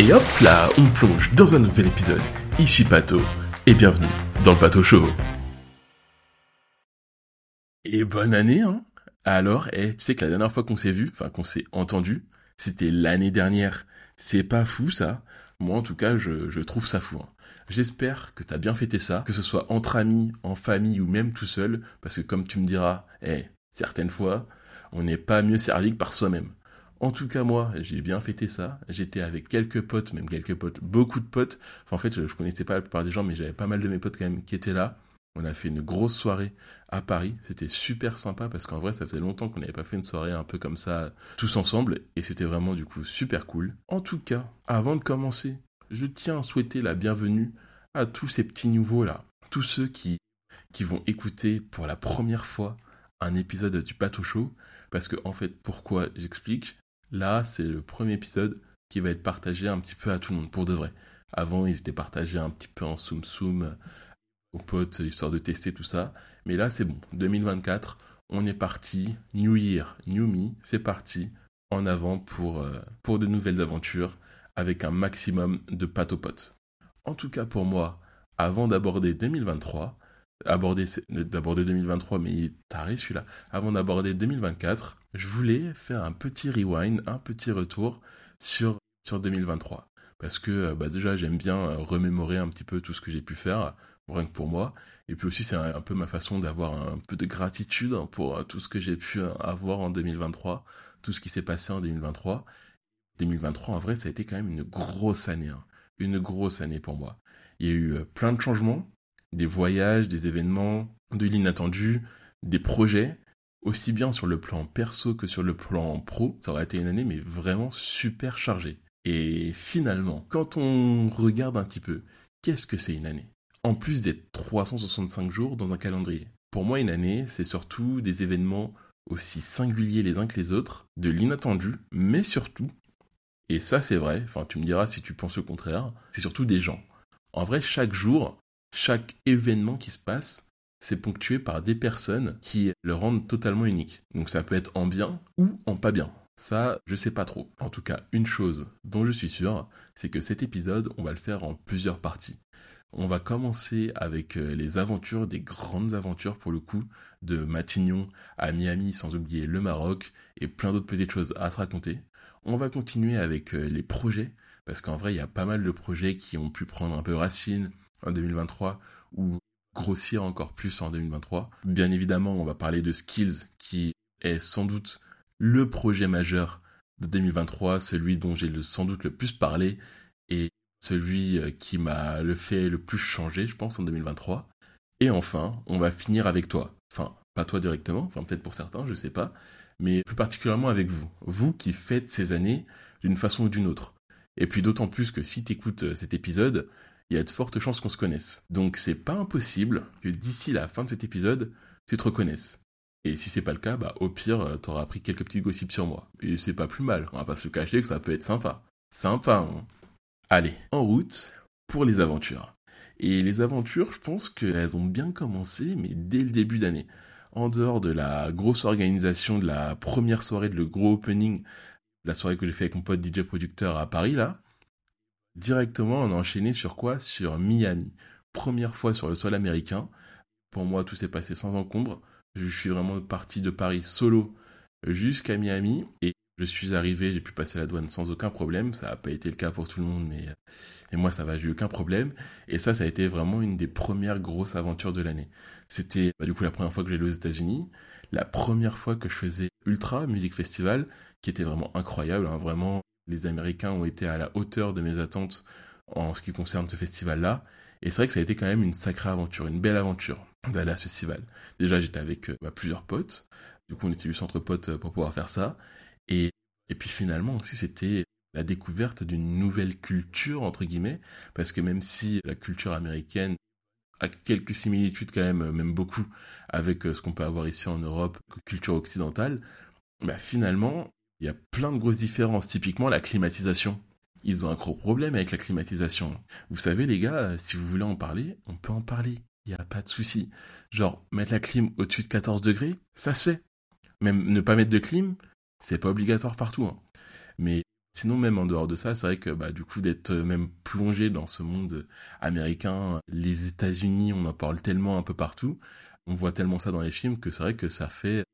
Et hop là, on plonge dans un nouvel épisode. Ici Pato, et bienvenue dans le Pato Show. Et bonne année, hein Alors, eh, tu sais que la dernière fois qu'on s'est vu, enfin qu'on s'est entendu, c'était l'année dernière. C'est pas fou ça Moi en tout cas, je, trouve ça fou. Hein. J'espère que t'as bien fêté ça, que ce soit entre amis, en famille ou même tout seul, parce que comme tu me diras, eh, certaines fois, on n'est pas mieux servi que par soi-même. En tout cas, moi, j'ai bien fêté ça. J'étais avec quelques potes, même quelques potes, beaucoup de potes. Enfin, en fait, je, connaissais pas la plupart des gens, mais j'avais pas mal de mes potes quand même qui étaient là. On a fait une grosse soirée à Paris. C'était super sympa parce qu'en vrai, ça faisait longtemps qu'on n'avait pas fait une soirée un peu comme ça, tous ensemble. Et c'était vraiment du coup super cool. En tout cas, avant de commencer, je tiens à souhaiter la bienvenue à tous ces petits nouveaux là. Tous ceux qui, qui vont écouter pour la première fois un épisode du Pato Show. Parce que, en fait, pourquoi j'explique? Là, c'est le premier épisode qui va être partagé un petit peu à tout le monde, pour de vrai. Avant, ils étaient partagés un petit peu en soum soum aux potes, histoire de tester tout ça. Mais là, c'est bon. 2024, on est parti. New Year, New Me, c'est parti. En avant pour, euh, pour de nouvelles aventures avec un maximum de pâte aux potes. En tout cas, pour moi, avant d'aborder 2023, aborder d'aborder 2023 mais taré celui-là. Avant d'aborder 2024 je voulais faire un petit rewind un petit retour sur sur 2023 parce que euh, bah déjà j'aime bien euh, remémorer un petit peu tout ce que j'ai pu faire rien que pour moi. Et puis aussi c'est un, peu ma façon d'avoir un peu de gratitude pour euh, tout ce que j'ai pu avoir en 2023 tout ce qui s'est passé en 2023 2023 en vrai ça a été quand même une grosse année hein. une grosse année pour moi. Il y a eu plein de changements des voyages, des événements, de l'inattendu, des projets, aussi bien sur le plan perso que sur le plan pro. Ça aurait été une année mais vraiment super chargée. Et finalement, quand on regarde un petit peu, qu'est-ce que c'est une année? En plus d'être 365 jours dans un calendrier. Pour moi, une année, c'est surtout des événements aussi singuliers les uns que les autres, de l'inattendu, mais surtout, et ça c'est vrai, enfin tu me diras si tu penses le contraire, c'est surtout des gens. En vrai, chaque jour, chaque événement qui se passe, c'est ponctué par des personnes qui le rendent totalement unique. Donc ça peut être en bien ou en pas bien. Ça, je sais pas trop. En tout cas, une chose dont je suis sûr, c'est que cet épisode, on va le faire en plusieurs parties. On va commencer avec euh, les aventures, des grandes aventures pour le coup, de Matignon à Miami, sans oublier le Maroc, et plein d'autres petites choses à se raconter. On va continuer avec euh, les projets, parce qu'en vrai, il y a pas mal de projets qui ont pu prendre un peu racine, en 2023 ou grossir encore plus en 2023. Bien évidemment, on va parler de Skills qui est sans doute le projet majeur de 2023, celui dont j'ai sans doute le plus parlé et celui euh, qui m'a le fait le plus changer, je pense, en 2023. Et enfin, on va finir avec toi. Enfin, pas toi directement, enfin peut-être pour certains, je sais pas, mais plus particulièrement avec vous. Vous qui faites ces années d'une façon ou d'une autre. Et puis d'autant plus que si tu écoutes euh, cet épisode, il y a de fortes chances qu'on se connaisse. Donc c'est pas impossible que d'ici la fin de cet épisode, tu te reconnaisses. Et si c'est pas le cas, bah au pire, euh, t'auras appris quelques petits gossips sur moi. Et c'est pas plus mal, on va pas se cacher que ça peut être sympa. Sympa, hein Allez, en route pour les aventures. Et les aventures, je pense qu'elles ont bien commencé, mais dès le début d'année. En dehors de la grosse organisation de la première soirée, de le gros opening, la soirée que j'ai fait avec mon pote DJ producteur à Paris, là, Directement, on a enchaîné sur quoi? Sur Miami. Première fois sur le sol américain. Pour moi, tout s'est passé sans encombre. Je suis vraiment parti de Paris solo jusqu'à Miami et je suis arrivé, j'ai pu passer la douane sans aucun problème. Ça n'a pas été le cas pour tout le monde, mais moi ça va, j'ai eu aucun problème. Et ça, ça a été vraiment une des premières grosses aventures de l'année. C'était bah, du coup la première fois que j'allais aux États-Unis, la première fois que je faisais Ultra Music Festival, qui était vraiment incroyable, hein, vraiment les Américains ont été à la hauteur de mes attentes en ce qui concerne ce festival-là. Et c'est vrai que ça a été quand même une sacrée aventure, une belle aventure d'aller à ce festival. Déjà, j'étais avec euh, bah, plusieurs potes. Du coup, on était juste entre potes euh, pour pouvoir faire ça. Et, et puis finalement aussi, c'était la découverte d'une nouvelle culture, entre guillemets. Parce que même si la culture américaine a quelques similitudes quand même, même beaucoup, avec euh, ce qu'on peut avoir ici en Europe, culture occidentale, bah finalement, il y a plein de grosses différences. Typiquement, la climatisation. Ils ont un gros problème avec la climatisation. Vous savez, les gars, euh, si vous voulez en parler, on peut en parler. Il n'y a pas de souci. Genre, mettre la clim au-dessus de 14 degrés, ça se fait. Même ne pas mettre de clim, c'est pas obligatoire partout. Hein. Mais Sinon, même en dehors de ça, c'est vrai que bah, du coup, d'être même plongé dans ce monde américain, les États-Unis, on en parle tellement un peu partout, on voit tellement ça dans les films que c'est vrai que ça fait,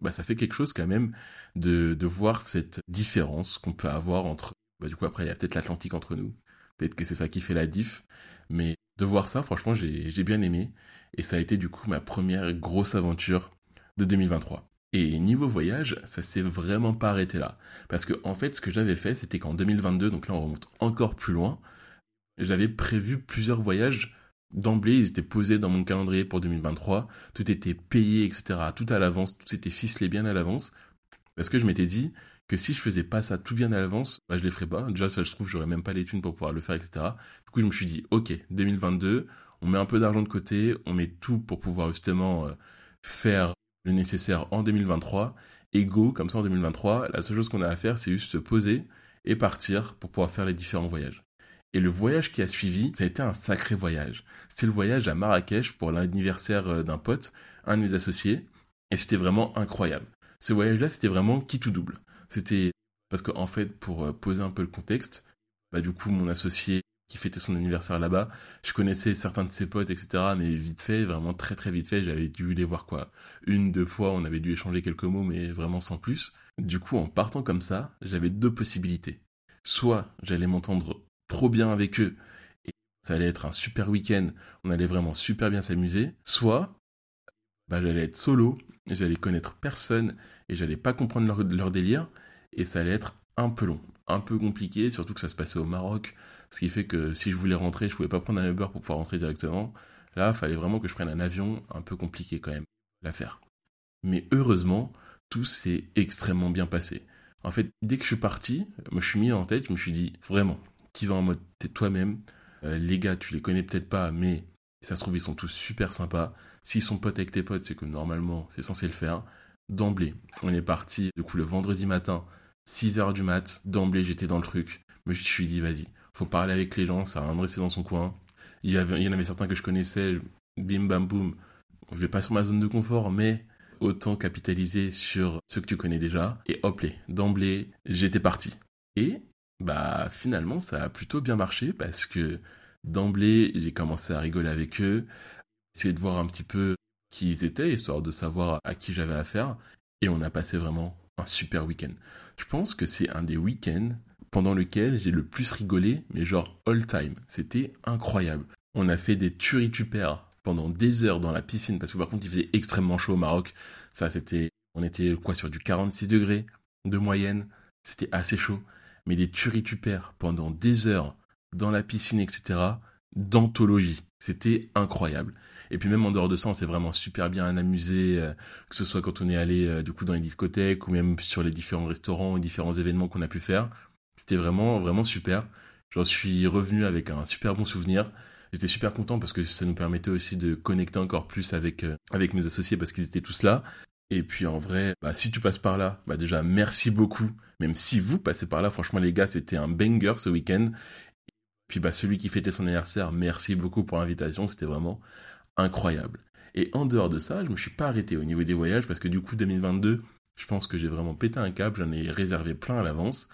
bah, ça fait quelque chose quand même de, voir cette différence qu'on peut avoir entre, bah, du coup, après, il y a peut-être l'Atlantique entre nous. Peut-être que c'est ça qui fait la diff. Mais de voir ça, franchement, j'ai bien aimé. Et ça a été du coup ma première grosse aventure de 2023. Et niveau voyage, ça s'est vraiment pas arrêté là. Parce que en fait, ce que j'avais fait, c'était qu'en 2022, donc là on remonte encore plus loin, j'avais prévu plusieurs voyages d'emblée, ils étaient posés dans mon calendrier pour 2023, tout était payé, etc. Tout à l'avance, tout s'était ficelé bien à l'avance. Parce que je m'étais dit que si je faisais pas ça tout bien à l'avance, bah je les ferais pas. Déjà, ça je trouve, j'aurais même pas les thunes pour pouvoir le faire, etc. Du coup, je me suis dit, ok, 2022, on met un peu d'argent de côté, on met tout pour pouvoir justement euh, faire le nécessaire en 2023. Et go, comme ça en 2023, la seule chose qu'on a à faire, c'est juste se poser et partir pour pouvoir faire les différents voyages. Et le voyage qui a suivi, ça a été un sacré voyage. C'était le voyage à Marrakech pour l'anniversaire euh, d'un pote, un de mes associés, et c'était vraiment incroyable. Ce voyage-là, c'était vraiment qui tout double. C'était parce qu'en en fait, pour euh, poser un peu le contexte, bah du coup, mon associé qui fêtait son anniversaire là-bas. Je connaissais certains de ses potes, etc. Mais vite fait, vraiment très très vite fait, j'avais dû les voir quoi. Une, deux fois, on avait dû échanger quelques mots, mais vraiment sans plus. Du coup, en partant comme ça, j'avais deux possibilités. Soit j'allais m'entendre trop bien avec eux, et ça allait être un super week-end, on allait vraiment super bien s'amuser. Soit, bah, j'allais être solo, j'allais connaître personne, et j'allais pas comprendre leur, délire, et ça allait être un peu long, un peu compliqué, surtout que ça se passait au Maroc, ce qui fait que si je voulais rentrer, je pouvais pas prendre un Uber pour pouvoir rentrer directement. Là, fallait vraiment que je prenne un avion, un peu compliqué quand même l'affaire. Mais heureusement, tout s'est extrêmement bien passé. En fait, dès que je suis parti, je me suis mis en tête, je me suis dit, vraiment, qui va en mode, t'es toi-même. Euh, les gars, tu les connais peut-être pas, mais ça se trouve, ils sont tous super sympas. S'ils sont potes avec tes potes, c'est que normalement, c'est censé le faire. D'emblée, on est parti, du coup, le vendredi matin, 6h du mat, d'emblée, j'étais dans le truc. Mais je me suis dit, vas-y, faut parler avec les gens, ça va rester dans son coin. Il y, en avait certains que je connaissais, bim bam boum. Je vais pas sur ma zone de confort, mais autant capitaliser sur ce que tu connais déjà. Et hop, d'emblée, j'étais parti. Et bah finalement, ça a plutôt bien marché parce que d'emblée, j'ai commencé à rigoler avec eux, essayer de voir un petit peu qui ils étaient, histoire de savoir à qui j'avais affaire. Et on a passé vraiment un super week-end. Je pense que c'est un des week-ends pendant lequel j'ai le plus rigolé, mais genre all time. C'était incroyable. On a fait des tueries-tupères pendant des heures dans la piscine, parce que par contre il faisait extrêmement chaud au Maroc. Ça c'était, on était quoi sur du 46 degrés de moyenne. C'était assez chaud. Mais des tueries-tupères pendant des heures dans la piscine, etc. D'anthologie. C'était incroyable. Et puis même en dehors de ça, on s'est vraiment super bien amusé, euh, que ce soit quand on est allé euh, du coup dans les discothèques ou même sur les différents restaurants et différents événements qu'on a pu faire. C'était vraiment, vraiment super. J'en suis revenu avec un super bon souvenir. J'étais super content parce que ça nous permettait aussi de connecter encore plus avec, euh, avec mes associés parce qu'ils étaient tous là. Et puis en vrai, bah, si tu passes par là, bah déjà merci beaucoup. Même si vous passez par là, franchement les gars, c'était un banger ce week-end. Puis bah celui qui fêtait son anniversaire, merci beaucoup pour l'invitation, c'était vraiment incroyable. Et en dehors de ça, je me suis pas arrêté au niveau des voyages parce que du coup 2022, je pense que j'ai vraiment pété un câble, j'en ai réservé plein à l'avance.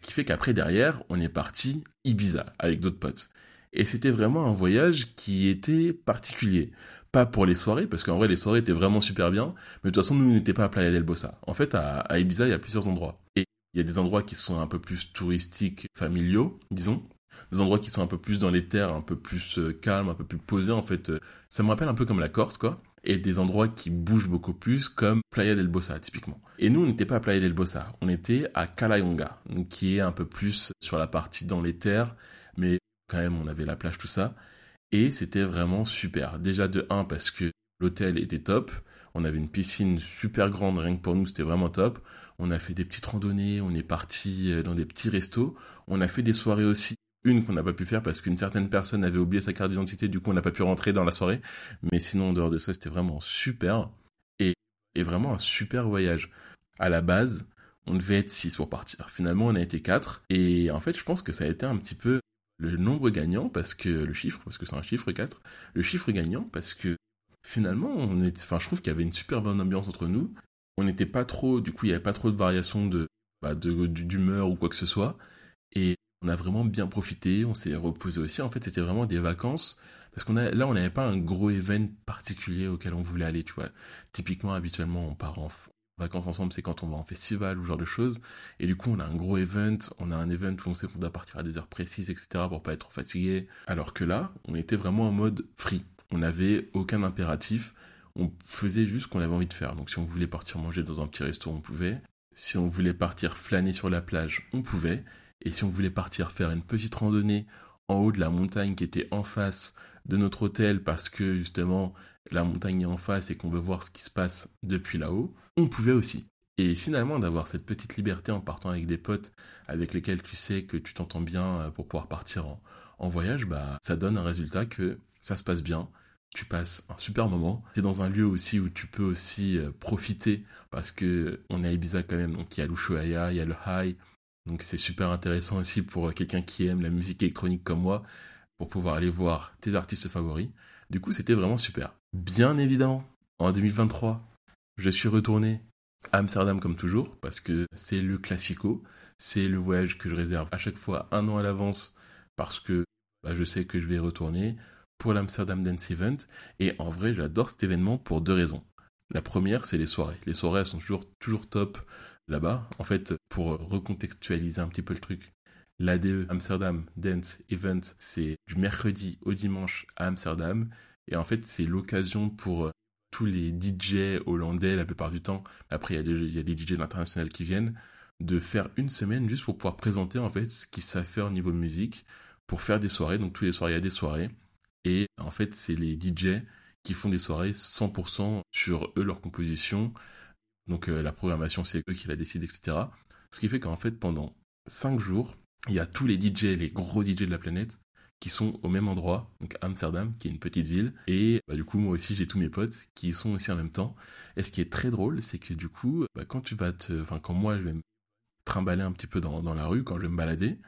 Ce qui fait qu'après, derrière, on est parti Ibiza avec d'autres potes. Et c'était vraiment un voyage qui était particulier. Pas pour les soirées, parce qu'en vrai, les soirées étaient vraiment super bien, mais de toute façon, nous n'étions pas à Playa del Bossa. En fait, à, à Ibiza, il y a plusieurs endroits. Et il y a des endroits qui sont un peu plus touristiques, familiaux, disons, des endroits qui sont un peu plus dans les terres, un peu plus euh, calmes, un peu plus posés, en fait. Euh, ça me rappelle un peu comme la Corse, quoi et des endroits qui bougent beaucoup plus, comme Playa del Bossa, typiquement. Et nous, on n'était pas à Playa del Bossa, on était à Calayonga, qui est un peu plus sur la partie dans les terres, mais quand même, on avait la plage, tout ça. Et c'était vraiment super. Déjà de 1 parce que l'hôtel était top. On avait une piscine super grande, rien que pour nous, c'était vraiment top. On a fait des petites randonnées, on est parti euh, dans des petits restos. On a fait des soirées aussi une qu'on n'a pas pu faire parce qu'une certaine personne avait oublié sa carte d'identité, du coup on n'a pas pu rentrer dans la soirée. Mais sinon, en dehors de ça, c'était vraiment super. Et, et vraiment un super voyage. À la base, on devait être 6 pour partir. Finalement, on a été 4. Et en fait, je pense que ça a été un petit peu le nombre gagnant parce que le chiffre, parce que c'est un chiffre 4, le chiffre gagnant parce que finalement, on est, enfin, je trouve qu'il y avait une super bonne ambiance entre nous. On n'était pas trop, du coup, il n'y avait pas trop de variations de, bah, d'humeur ou quoi que ce soit. Et on a vraiment bien profité, on s'est reposé aussi. En fait, c'était vraiment des vacances parce qu'on a là, on n'avait pas un gros événement particulier auquel on voulait aller, tu vois. Typiquement, habituellement, on part en vacances ensemble, c'est quand on va en festival ou genre de choses. Et du coup, on a un gros event, on a un event où on sait qu'on doit partir à des heures précises, etc. pour pas être trop fatigué. Alors que là, on était vraiment en mode free. On n'avait aucun impératif. On faisait juste ce qu'on avait envie de faire. Donc si on voulait partir manger dans un petit resto, on pouvait. Si on voulait partir flâner sur la plage, on pouvait. Et si on voulait partir faire une petite randonnée en haut de la montagne qui était en face de notre hôtel parce que justement la montagne est en face et qu'on veut voir ce qui se passe depuis là-haut, on pouvait aussi. Et finalement, d'avoir cette petite liberté en partant avec des potes avec lesquels tu sais que tu t'entends bien euh, pour pouvoir partir en, voyage, bah, ça donne un résultat que ça se passe bien, tu passes un super moment. C'est dans un lieu aussi où tu peux aussi euh, profiter parce que on est à Ibiza quand même, donc il y a l'Ushuaïa, il y a le High, donc c'est super intéressant aussi pour quelqu'un qui aime la musique électronique comme moi, pour pouvoir aller voir tes artistes favoris. Du coup, c'était vraiment super. Bien évidemment, en 2023, je suis retourné à Amsterdam comme toujours, parce que c'est le classico, c'est le voyage que je réserve à chaque fois un an à l'avance, parce que bah, je sais que je vais retourner pour l'Amsterdam Dance Event, et en vrai, j'adore cet événement pour deux raisons. La première, c'est les soirées. Les soirées, elles sont toujours, toujours top là-bas. En fait, pour recontextualiser un petit peu le truc, l'ADE Amsterdam Dance Event, c'est du mercredi au dimanche à Amsterdam. Et en fait, c'est l'occasion pour euh, tous les DJ hollandais, la plupart du temps, après il y a des, y a qui viennent, de faire une semaine juste pour pouvoir présenter en fait ce qu'ils savent faire au niveau musique, pour faire des soirées. Donc tous les soirs, il y a des soirées. Et en fait, c'est les DJ qui font des soirées 100% sur eux, leur composition. Donc euh, la programmation, c'est eux qui la décident, etc. Ce qui fait qu'en fait, pendant 5 jours, il y a tous les DJ, les gros DJ de la planète, qui sont au même endroit, donc Amsterdam, qui est une petite ville. Et bah, du coup, moi aussi, j'ai tous mes potes qui sont aussi en même temps. Et ce qui est très drôle, c'est que du coup, bah, quand tu vas te, enfin, quand moi, je vais me trimballer un petit peu dans, dans la rue, quand je vais me balader,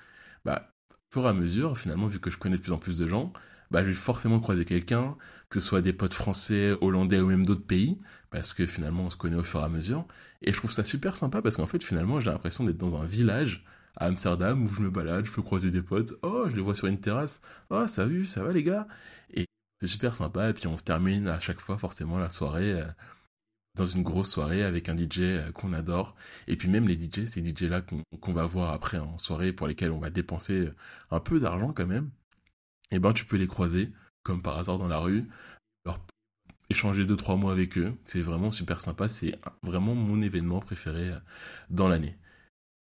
bah, au fur et à mesure, finalement, vu que je connais de plus en plus de gens, bah, je vais forcément croiser quelqu'un, que ce soit des potes français, hollandais ou même d'autres pays, parce que finalement, on se connaît au fur et à mesure. Et je trouve ça super sympa parce qu'en fait, finalement, j'ai l'impression d'être dans un village à Amsterdam où je me balade, je peux croiser des potes. Oh, je les vois sur une terrasse. Oh, ça va, ça va les gars. Et c'est super sympa. Et puis on termine à chaque fois forcément la soirée euh, dans une grosse soirée avec un DJ euh, qu'on adore. Et puis même les DJ, ces DJ là qu'on va voir après en soirée pour lesquels on va dépenser un peu d'argent quand même. Et eh ben tu peux les croiser comme par hasard dans la rue. Alors échanger deux trois mots avec eux, c'est vraiment super sympa. C'est vraiment mon événement préféré euh, dans l'année.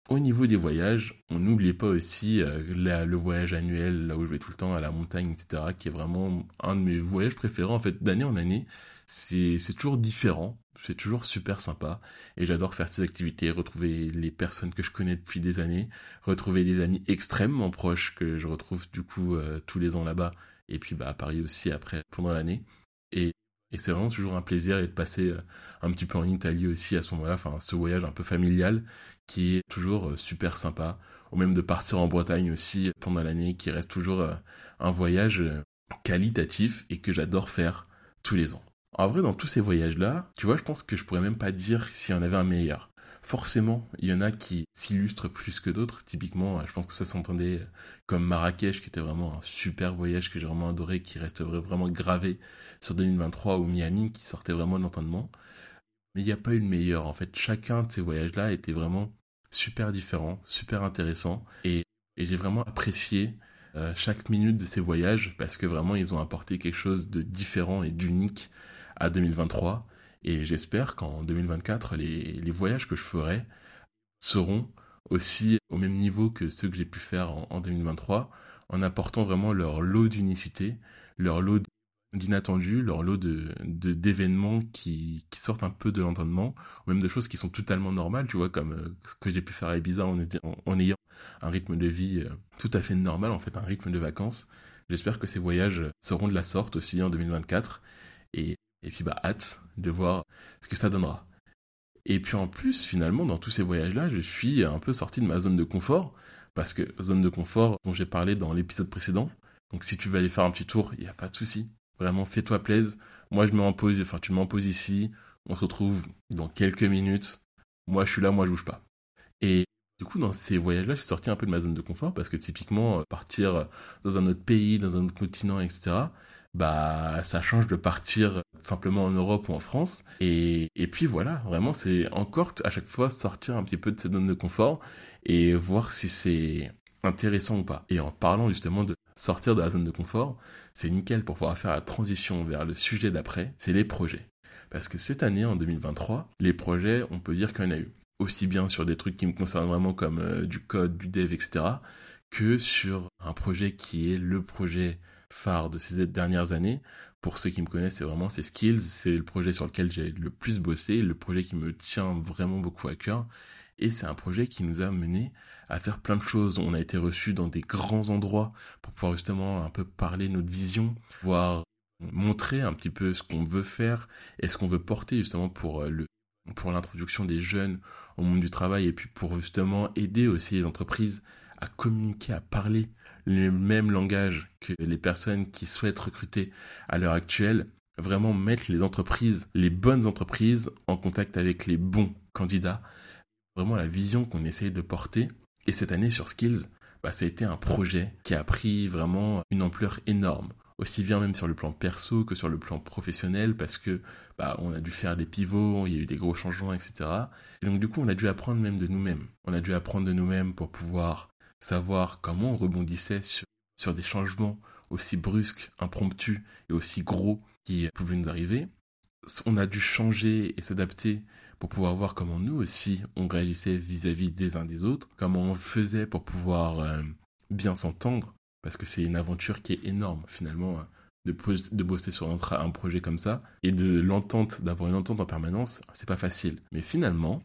Au niveau des voyages, on n'oublie pas aussi euh, le voyage annuel, là où je vais tout le temps à la montagne, etc., qui est vraiment un de mes voyages préférés, en fait, d'année en année. C'est, c'est toujours différent, c'est toujours super sympa, et j'adore faire ces activités, retrouver les personnes que je connais depuis des années, retrouver des amis extrêmement proches que je retrouve du coup euh, tous les ans là-bas, et puis bah, à Paris aussi après, pendant l'année. Et et c'est vraiment toujours un plaisir et de passer euh, un petit peu en Italie aussi à ce moment-là, enfin ce voyage un peu familial qui est toujours euh, super sympa, ou même de partir en Bretagne aussi pendant l'année, qui reste toujours euh, un voyage qualitatif et que j'adore faire tous les ans. En vrai, dans tous ces voyages-là, tu vois, je pense que je pourrais même pas dire s'il y en avait un meilleur forcément, il y en a qui s'illustrent plus que d'autres. Typiquement, je pense que ça s'entendait comme Marrakech, qui était vraiment un super voyage que j'ai vraiment adoré, qui reste vraiment gravé sur 2023, ou Miami, qui sortait vraiment de l'entendement. Mais il n'y a pas eu de meilleur. En fait, chacun de ces voyages-là était vraiment super différent, super intéressant. Et, j'ai vraiment apprécié euh, chaque minute de ces voyages parce que vraiment, ils ont apporté quelque chose de différent et d'unique à 2023 et j'espère qu'en 2024, les, les, voyages que je ferai seront aussi au même niveau que ceux que j'ai pu faire en, 2023, en apportant vraiment leur lot d'unicité, leur lot d'inattendus, leur lot de d'événements qui, sortent un peu de l'entendement, ou même de choses qui sont totalement normales, tu vois, comme euh, ce que j'ai pu faire à Ibiza en, en, ayant un rythme de vie euh, tout à fait normal, en fait, un rythme de vacances. J'espère que ces voyages seront de la sorte aussi en 2024. Et puis bah hâte de voir ce que ça donnera. Et puis en plus, finalement, dans tous ces voyages-là, je suis un peu sorti de ma zone de confort, parce que zone de confort dont j'ai parlé dans l'épisode précédent. Donc si tu veux aller faire un petit tour, il n'y a pas de souci. Vraiment, fais-toi plaisir. Moi, je me en pause, enfin tu m'en poses ici. On se retrouve dans quelques minutes. Moi, je suis là, moi, je bouge pas. Et, et c'est vraiment toujours un plaisir et de passer un petit peu en Italie aussi en 2024. Donc si tu veux aller faire un petit tour, il n'y a pas de souci. Vraiment, fais-toi plaisir. Moi, je me en pose, enfin tu m'en poses ici. On se retrouve dans quelques minutes. Moi, je suis là, moi, je bouge pas. Et Du coup, dans ces voyages-là, je suis sorti un peu de ma zone de confort parce que typiquement, partir dans un autre pays, dans un autre continent, etc., bah ça change de partir simplement en Europe ou en France. Et, et puis voilà, vraiment c'est encore à chaque fois sortir un petit peu de cette zone de confort et voir si c'est intéressant ou pas. Et en parlant justement de sortir de la zone de confort, c'est nickel pour pouvoir faire la transition vers le sujet d'après, c'est les projets. Parce que cette année, en 2023, les projets, on peut dire qu'il y en a eu. Aussi bien sur des trucs qui me concernent vraiment comme euh, du code, du dev, etc., que sur un projet qui est le projet phare de ces dernières années. Pour ceux qui me connaissent, c'est vraiment ces skills. C'est le projet sur lequel j'ai le plus bossé, le projet qui me tient vraiment beaucoup à cœur. Et c'est un projet qui nous a mené à faire plein de choses. On a été reçus dans des grands endroits pour pouvoir justement un peu parler notre vision, voir montrer un petit peu ce qu'on veut faire et ce qu'on veut porter justement pour euh, le pour l'introduction des jeunes au monde du travail et puis pour justement aider aussi les entreprises à communiquer, à parler le même langage que les personnes qui souhaitent recruter à l'heure actuelle, vraiment mettre les entreprises, les bonnes entreprises en contact avec les bons candidats, vraiment la vision qu'on essaye de porter. Et cette année sur Skills, bah, ça a été un projet qui a pris vraiment une ampleur énorme aussi bien même sur le plan perso que sur le plan professionnel parce que bah, on a dû faire des pivots, il y a eu des gros changements, etc. Et donc du coup on a dû apprendre même de nous-mêmes. On a dû apprendre de nous-mêmes pour pouvoir savoir comment on rebondissait sur, des changements aussi brusques, impromptus et aussi gros qui pouvaient nous arriver. On a dû changer et s'adapter pour pouvoir voir comment nous aussi on réagissait vis-à-vis des uns des autres, comment on faisait pour pouvoir euh, bien s'entendre, parce que c'est une aventure qui est énorme finalement hein, de, de bosser sur un, un projet comme ça et de l'entente, d'avoir une entente en permanence, c'est pas facile. Mais finalement,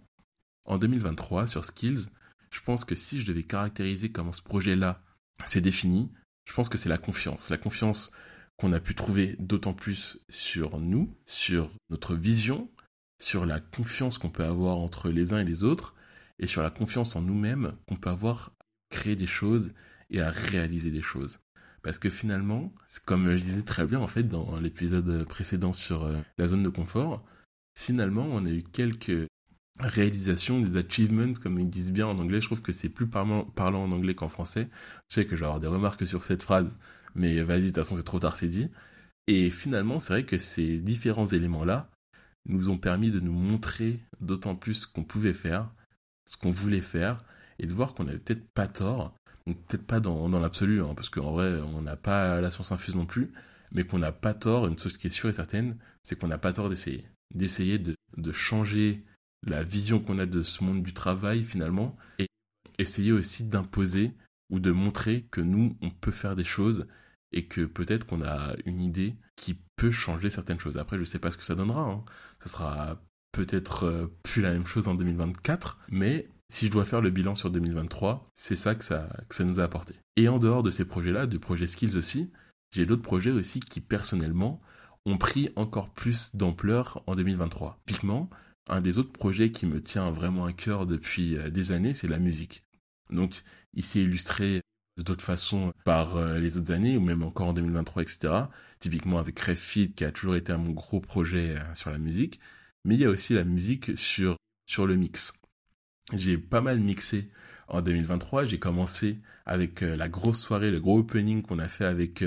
en 2023 sur Skills, je pense que si je devais caractériser comment ce projet-là s'est défini, je pense que c'est la confiance. La confiance qu'on a pu trouver d'autant plus sur nous, sur notre vision, sur la confiance qu'on peut avoir entre les uns et les autres, et sur la confiance en nous-mêmes qu'on peut avoir à créer des choses et à réaliser des choses. Parce que finalement, comme je disais très bien en fait dans l'épisode précédent sur euh, la zone de confort, finalement on a eu quelques réalisation, des achievements, comme ils disent bien en anglais. Je trouve que c'est plus parlant, en anglais qu'en français. Je sais que avoir des remarques sur cette phrase, mais vas-y, de toute façon, c'est trop tard, c'est dit. Et finalement, c'est vrai que ces différents éléments-là nous ont permis de nous montrer d'autant plus ce qu'on pouvait faire, ce qu'on voulait faire, et de voir qu'on n'avait peut-être pas tort, peut-être pas dans, dans l'absolu, hein, parce qu'en vrai, on n'a pas la science infuse non plus, mais qu'on n'a pas tort, une chose qui est sûre et certaine, c'est qu'on n'a pas tort d'essayer. D'essayer de, de changer la vision qu'on a de ce monde du travail finalement, et essayer aussi d'imposer ou de montrer que nous, on peut faire des choses et que peut-être qu'on a une idée qui peut changer certaines choses. Après, je sais pas ce que ça donnera. Hein. Ça sera peut-être euh, plus la même chose en 2024, mais si je dois faire le bilan sur 2023, c'est ça que, ça que ça nous a apporté. Et en dehors de ces projets-là, de projets skills aussi, j'ai d'autres projets aussi qui personnellement ont pris encore plus d'ampleur en 2023. Typiquement, un des autres projets qui me tient vraiment à cœur depuis euh, des années, c'est la musique. Donc, il s'est illustré de d'autres façons par euh, les autres années, ou même encore en 2023, etc. Typiquement avec Refit, qui a toujours été un mon gros projet euh, sur la musique. Mais il y a aussi la musique sur, sur le mix. J'ai pas mal mixé en 2023. J'ai commencé avec la grosse soirée, le gros opening qu'on a fait avec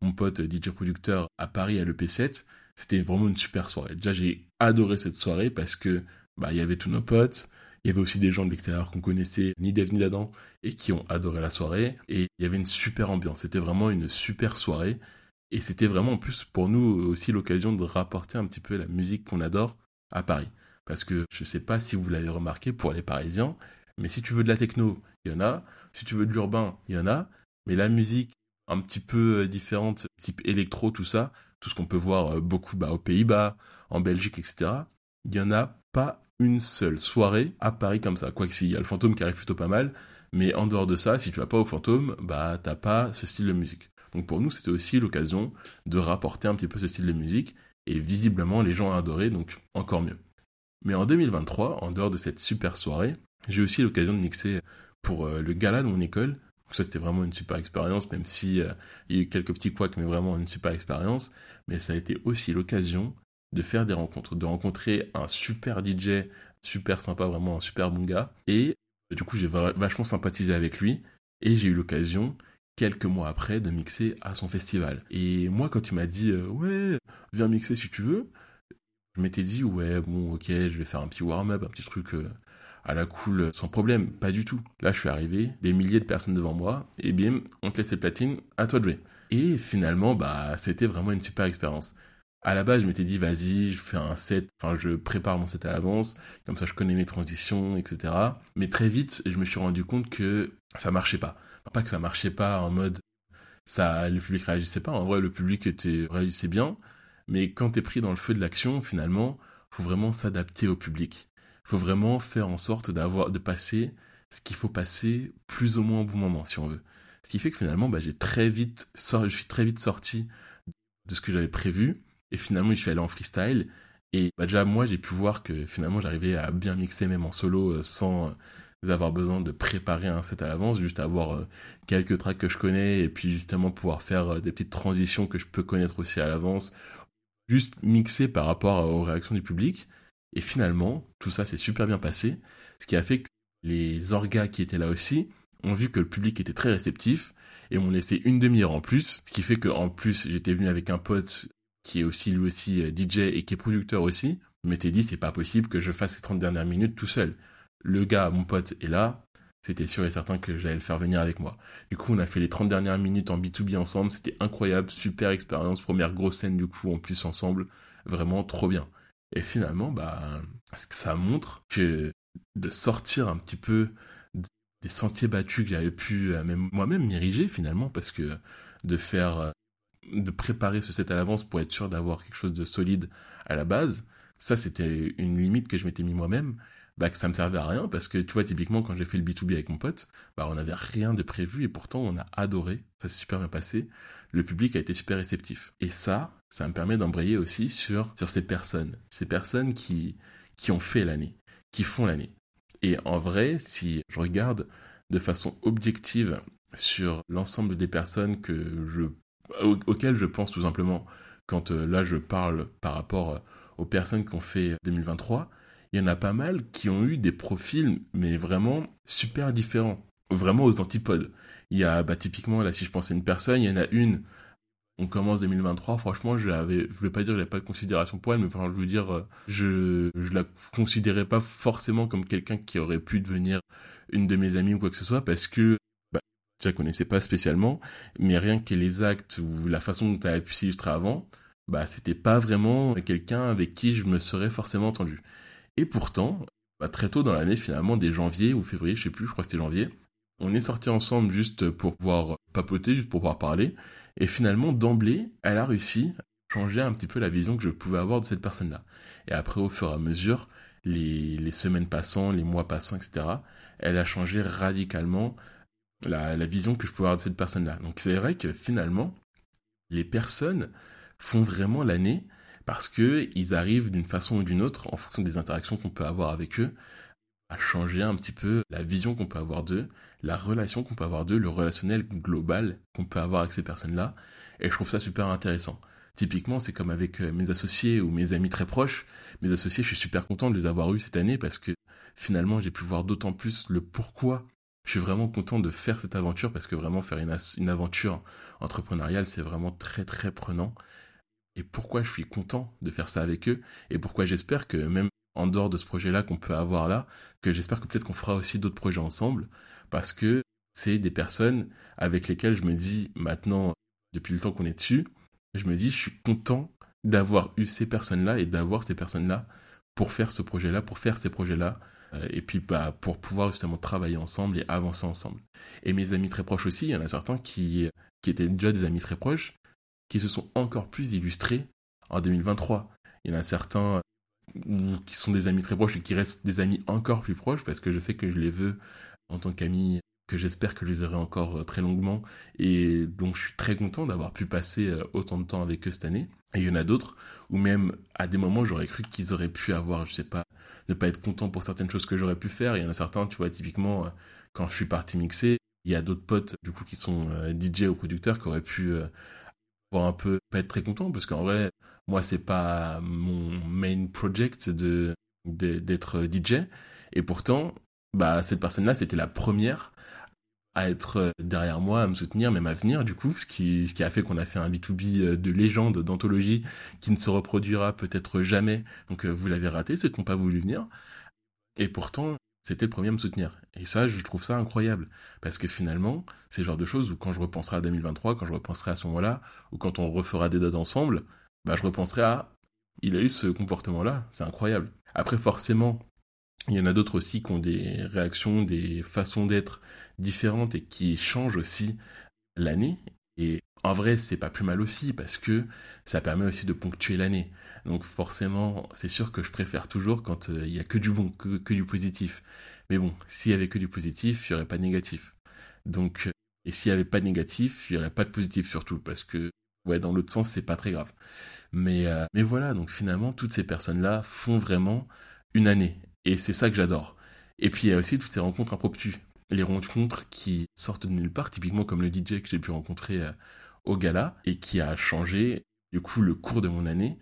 mon pote DJ producteur à Paris à l'EP7. C'était vraiment une super soirée. Déjà, j'ai adoré cette soirée parce que bah il y avait tous nos potes, il y avait aussi des gens de l'extérieur qu'on connaissait, ni Dev ni d'Adam, et qui ont adoré la soirée. Et il y avait une super ambiance. C'était vraiment une super soirée. Et c'était vraiment en plus pour nous aussi l'occasion de rapporter un petit peu la musique qu'on adore à Paris. Parce que je sais pas si vous l'avez remarqué pour les Parisiens, mais si tu veux de la techno, il y en a. Si tu veux de l'urbain, il y en a. Mais la musique un petit peu euh, différente, type électro, tout ça, tout ce qu'on peut voir euh, beaucoup bah, aux Pays-Bas, en Belgique, etc. Il n'y en a pas une seule soirée à Paris comme ça. Quoique s'il y a le fantôme qui arrive plutôt pas mal, mais en dehors de ça, si tu vas pas au fantôme, bah t'as pas ce style de musique. Donc pour nous, c'était aussi l'occasion de rapporter un petit peu ce style de musique, et visiblement les gens ont adoré, donc encore mieux. Mais en 2023, en dehors de cette super soirée, j'ai aussi l'occasion de mixer pour euh, le gala de mon école, ça, c'était vraiment une super expérience, même si euh, il y a eu quelques petits couacs, mais vraiment une super expérience. Mais ça a été aussi l'occasion de faire des rencontres, de rencontrer un super DJ, super sympa, vraiment un super bon gars, et Du coup, j'ai vachement sympathisé avec lui et j'ai eu l'occasion quelques mois après de mixer à son festival. Et moi, quand tu m'as dit euh, ouais, viens mixer si tu veux, je m'étais dit ouais, bon, ok, je vais faire un petit warm-up, un petit truc euh, à la cool, sans problème. Pas du tout. Là, je suis arrivé, des milliers de personnes devant moi, et bim, on te laisse les platines, à toi de jouer. Et finalement, bah, c'était vraiment une super expérience. À la base, je m'étais dit, vas-y, je fais un set, enfin, je prépare mon set à l'avance, comme ça je connais mes transitions, etc. Mais très vite, je me suis rendu compte que ça marchait pas. pas que ça marchait pas en mode, ça, le public réagissait pas. En vrai, le public était, réagissait bien. Mais quand t'es pris dans le feu de l'action, finalement, faut vraiment s'adapter au public. Faut vraiment faire en sorte d'avoir, de passer ce qu'il faut passer plus ou moins au bon moment, si on veut. Ce qui fait que finalement, bah, j'ai très vite, je suis très vite sorti de ce que j'avais prévu et finalement, je suis allé en freestyle. Et bah, déjà, moi, j'ai pu voir que finalement, j'arrivais à bien mixer même en solo euh, sans euh, avoir besoin de préparer un set à l'avance, juste avoir euh, quelques tracks que je connais et puis justement pouvoir faire des petites transitions que je peux connaître aussi à l'avance, juste mixer par rapport aux réactions du public. Et finalement, tout ça s'est super bien passé, ce qui a fait que les orgas qui étaient là aussi ont vu que le public était très réceptif et m'ont laissé une demi-heure en plus, ce qui fait qu'en plus j'étais venu avec un pote qui est aussi lui aussi euh, DJ et qui est producteur aussi, m'était dit c'est pas possible que je fasse ces 30 dernières minutes tout seul. Le gars, mon pote, est là, c'était sûr et certain que j'allais le faire venir avec moi. Du coup, on a fait les 30 dernières minutes en B2B ensemble, c'était incroyable, super expérience, première grosse scène du coup en plus ensemble, vraiment trop bien. Et finalement, bah, ça montre que de sortir un petit peu des sentiers battus que j'avais pu euh, même moi-même m'ériger finalement, parce que de faire euh, de préparer ce set à l'avance pour être sûr d'avoir quelque chose de solide à la base, ça c'était une limite que je m'étais mis moi-même, bah que ça me servait à rien parce que tu vois typiquement quand j'ai fait le B2B avec mon pote, bah on n'avait rien de prévu et pourtant on a adoré, ça s'est super bien passé, le public a été super réceptif. Et ça, ça me permet d'embrayer aussi sur sur ces personnes, ces personnes qui qui ont fait l'année, qui font l'année. Et en vrai, si je regarde de façon objective sur l'ensemble des personnes que je auquel je pense tout simplement quand euh, là je parle par rapport euh, aux personnes qui ont fait 2023, il y en a pas mal qui ont eu des profils, mais vraiment super différents, vraiment aux antipodes. Il y a bah, typiquement, là si je pense à une personne, il y en a une, on commence 2023, franchement, je l'avais, je vais pas dire que j'avais pas de considération pour elle, mais enfin, je veux dire, je, je la considérais pas forcément comme quelqu'un qui aurait pu devenir une de mes amies ou quoi que ce soit, parce que je la connaissais pas spécialement, mais rien que les actes ou la façon dont tu as pu s'illustrer avant, bah c'était pas vraiment quelqu'un avec qui je me serais forcément entendu. Et pourtant, bah, très tôt dans l'année, finalement, dès janvier ou février, je sais plus, je crois que c'était janvier, on est sortis ensemble juste pour pouvoir papoter, juste pour pouvoir parler, et finalement, d'emblée, elle a réussi à changer un petit peu la vision que je pouvais avoir de cette personne-là. Et après, au fur et à mesure, les, semaines passant, les mois passant, etc., elle a changé radicalement la, vision que je peux avoir de cette personne-là. Donc c'est vrai que finalement, les personnes font vraiment l'année parce que ils arrivent d'une façon ou d'une autre, en fonction des interactions qu'on peut avoir avec eux, à changer un petit peu la vision qu'on peut avoir d'eux, la relation qu'on peut avoir d'eux, le relationnel global qu'on peut avoir avec ces personnes-là. Et je trouve ça super intéressant. Typiquement, c'est comme avec euh, mes associés ou mes amis très proches. Mes associés, je suis super content de les avoir eus cette année parce que finalement, j'ai pu voir d'autant plus le pourquoi je suis vraiment content de faire cette aventure parce que vraiment faire une, une aventure entrepreneuriale, c'est vraiment très très prenant. Et pourquoi je suis content de faire ça avec eux et pourquoi j'espère que même en dehors de ce projet-là qu'on peut avoir là, que j'espère que peut-être qu'on fera aussi d'autres projets ensemble parce que c'est des personnes avec lesquelles je me dis maintenant, depuis le temps qu'on est dessus, je me dis je suis content d'avoir eu ces personnes-là et d'avoir ces personnes-là pour faire ce projet-là, pour faire ces projets-là, euh, et puis bah, pour pouvoir justement travailler ensemble et avancer ensemble. Et mes amis très proches aussi, il y en a certains qui, qui étaient déjà des amis très proches, qui se sont encore plus illustrés en 2023. Il y en a certains euh, qui sont des amis très proches et qui restent des amis encore plus proches parce que je sais que je les veux en tant qu'amis que j'espère que je les aurai encore euh, très longuement et donc je suis très content d'avoir pu passer autant de temps avec eux cette année. Et il y en a d'autres où même à des moments j'aurais cru qu'ils auraient pu avoir, je sais pas, ne pas être content pour certaines choses que j'aurais pu faire. Il y en a certains, tu vois, typiquement, euh, quand je suis parti mixer, il y a d'autres potes, du coup, qui sont euh, DJ ou producteurs qui auraient pu euh, un peu, pas être très contents, parce qu'en vrai, moi, c'est pas mon main project de, d'être DJ. Et pourtant, bah cette personne-là, c'était la première à être derrière moi, à me soutenir, même à venir, du coup, ce qui, ce qui a fait qu'on a fait un B2B de légende, d'anthologie, qui ne se reproduira peut-être jamais. Donc vous l'avez raté, ceux qui n'ont pas voulu venir. Et pourtant, c'était le premier à me soutenir. Et ça, je trouve ça incroyable. Parce que finalement, c'est le genre de choses où quand je repenserai à 2023, quand je repenserai à ce moment-là, ou quand on refera des dates ensemble, bah, je repenserai à, il a eu ce comportement-là, c'est incroyable. Après, forcément, il y en a d'autres aussi qui ont des réactions, des façons d'être différentes et qui changent aussi l'année. Et en vrai, c'est pas plus mal aussi parce que ça permet aussi de ponctuer l'année. Donc forcément, c'est sûr que je préfère toujours quand euh, il y a que du bon, que, du positif. Mais bon, s'il y avait que du positif, il n'y aurait pas de négatif. Donc, euh, et s'il n'y avait pas de négatif, il n'y aurait pas de positif surtout parce que ouais, dans l'autre sens, c'est pas très grave. Mais euh, mais voilà, donc finalement, toutes ces personnes-là font vraiment une année et c'est ça que j'adore. Et puis il y a aussi toutes ces rencontres impromptues les rencontres qui sortent de nulle part, typiquement comme le DJ que j'ai pu rencontrer au gala et qui a changé du coup le cours de mon année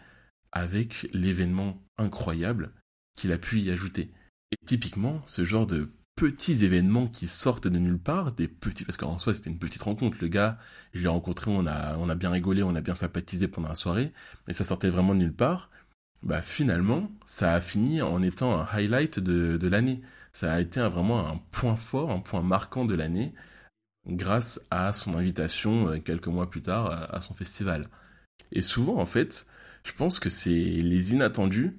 avec l'événement incroyable qu'il a pu y ajouter. Et typiquement, ce genre de petits événements qui sortent de nulle part, des petits, parce qu'en soi c'était une petite rencontre, le gars, je l'ai rencontré, on a, on a bien rigolé, on a bien sympathisé pendant la soirée, mais ça sortait vraiment de nulle part, bah finalement, ça a fini en étant un highlight de, de l'année ça a été vraiment un point fort, un point marquant de l'année, grâce à son invitation euh, quelques mois plus tard à son festival. Et souvent, en fait, je pense que c'est les inattendus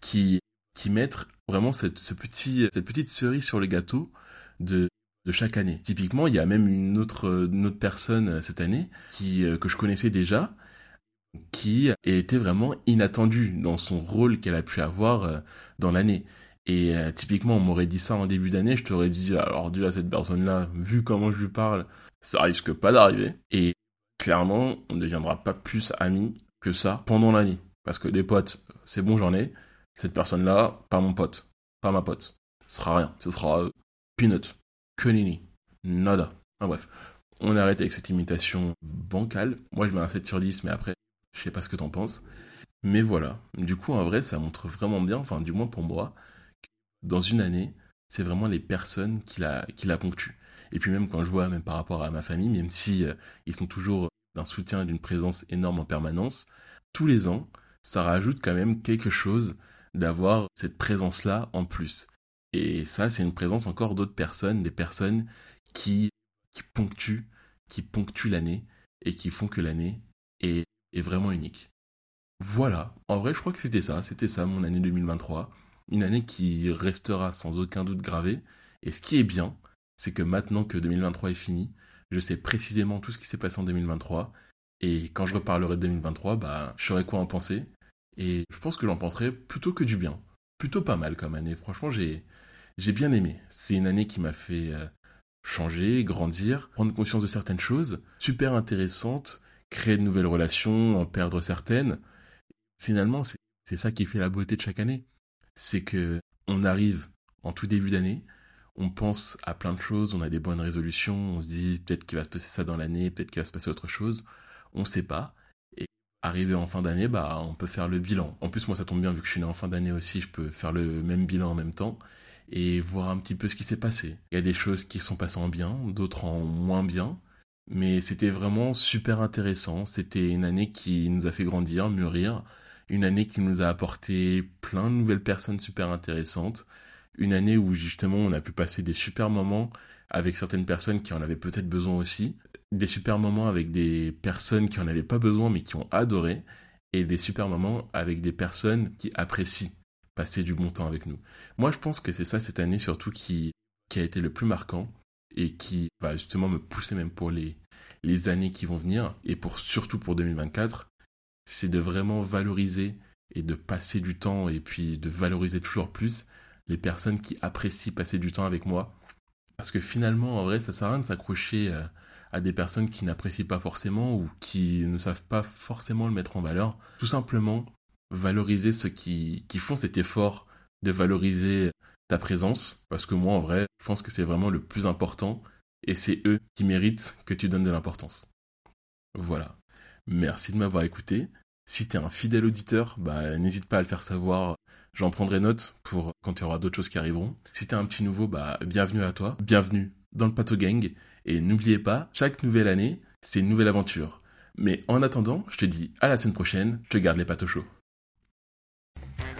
qui, qui mettent vraiment cette, ce petit, cette petite cerise sur le gâteau de, de chaque année. Typiquement, il y a même une autre, une autre personne euh, cette année qui, euh, que je connaissais déjà, qui était vraiment inattendue dans son rôle qu'elle a pu avoir dans l'année. Et euh, typiquement, on m'aurait dit ça en début d'année, je t'aurais dit, alors déjà, cette personne-là, vu comment je lui parle, ça risque pas d'arriver. Et clairement, on ne deviendra pas plus amis que ça pendant l'année. Parce que des potes, c'est bon, j'en ai. Cette personne-là, pas mon pote, pas ma pote. Ce sera rien. Ce sera euh, peanut, que nada. Enfin bref, on arrête avec cette imitation bancale. Moi, je mets un 7 sur 10, mais après, je sais pas ce que t'en penses. Mais voilà. Du coup, en vrai, ça montre vraiment bien, enfin, du moins pour moi, dans une année, c'est vraiment les personnes qui la, qui la ponctuent. Et puis même quand je vois, même par rapport à ma famille, même si euh, ils sont toujours d'un soutien et d'une présence énorme en permanence, tous les ans, ça rajoute quand même quelque chose d'avoir cette présence-là en plus. Et ça, c'est une présence encore d'autres personnes, des personnes qui, qui ponctuent, qui ponctuent l'année et qui font que l'année est, est vraiment unique. Voilà, en vrai, je crois que c'était ça, c'était ça mon année 2023 une année qui restera sans aucun doute gravée. Et ce qui est bien, c'est que maintenant que 2023 est fini, je sais précisément tout ce qui s'est passé en 2023. Et quand je reparlerai de 2023, bah, je quoi en penser. Et je pense que j'en penserai plutôt que du bien. Plutôt pas mal comme année. Franchement, j'ai, j'ai bien aimé. C'est une année qui m'a fait euh, changer, grandir, prendre conscience de certaines choses, super intéressante, créer de nouvelles relations, en perdre certaines. Finalement, c'est ça qui fait la beauté de chaque année c'est que on arrive en tout début d'année, on pense à plein de choses, on a des bonnes résolutions, on se dit peut-être qu'il va se passer ça dans l'année, peut-être qu'il va se passer autre chose, on ne sait pas. Et arrivé en fin d'année, bah on peut faire le bilan. En plus moi ça tombe bien vu que je suis né en fin d'année aussi, je peux faire le même bilan en même temps et voir un petit peu ce qui s'est passé. Il y a des choses qui sont passées en bien, d'autres en moins bien, mais c'était vraiment super intéressant. C'était une année qui nous a fait grandir, mûrir, une année qui nous a apporté plein de nouvelles personnes super intéressantes, une année où justement on a pu passer des super moments avec certaines personnes qui en avaient peut-être besoin aussi, des super moments avec des personnes qui en avaient pas besoin mais qui ont adoré, et des super moments avec des personnes qui apprécient passer du bon temps avec nous. Moi je pense que c'est ça cette année surtout qui, a été le plus marquant et qui va justement me pousser même pour les, les années qui vont venir et pour surtout pour 2024 c'est de vraiment valoriser et de passer du temps et puis de valoriser toujours plus les personnes qui apprécient passer du temps avec moi. Parce que finalement, en vrai, ça sert à rien de s'accrocher euh, à des personnes qui n'apprécient pas forcément ou qui ne savent pas forcément le mettre en valeur. Tout simplement, valoriser ceux qui, qui font cet effort de valoriser ta présence. Parce que moi, en vrai, je pense que c'est vraiment le plus important et c'est eux qui méritent que tu donnes de l'importance. Voilà. Merci de m'avoir écouté. Si t'es un fidèle auditeur, bah n'hésite pas à le faire savoir. J'en prendrai note pour quand il y aura d'autres choses qui arriveront. Si t'es un petit nouveau, bah bienvenue à toi, bienvenue dans le Pato Gang. Et n'oubliez pas, chaque nouvelle année, c'est une nouvelle aventure. Mais en attendant, je te dis à la semaine prochaine, je te garde les patos chauds.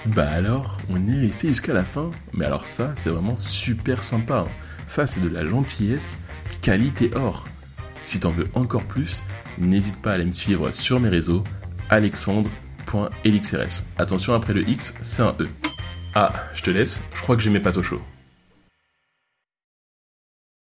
Bah alors, on est resté jusqu'à la fin. Mais alors ça, c'est vraiment super sympa. hein. Ça, c'est de la gentillesse, qualité or. Si t'en veux encore plus, n'hésite pas à aller me suivre sur mes réseaux, alexandre.elixrs. Attention, après le X, c'est un E. Ah, je te laisse, je crois que j'ai mes patos chauds.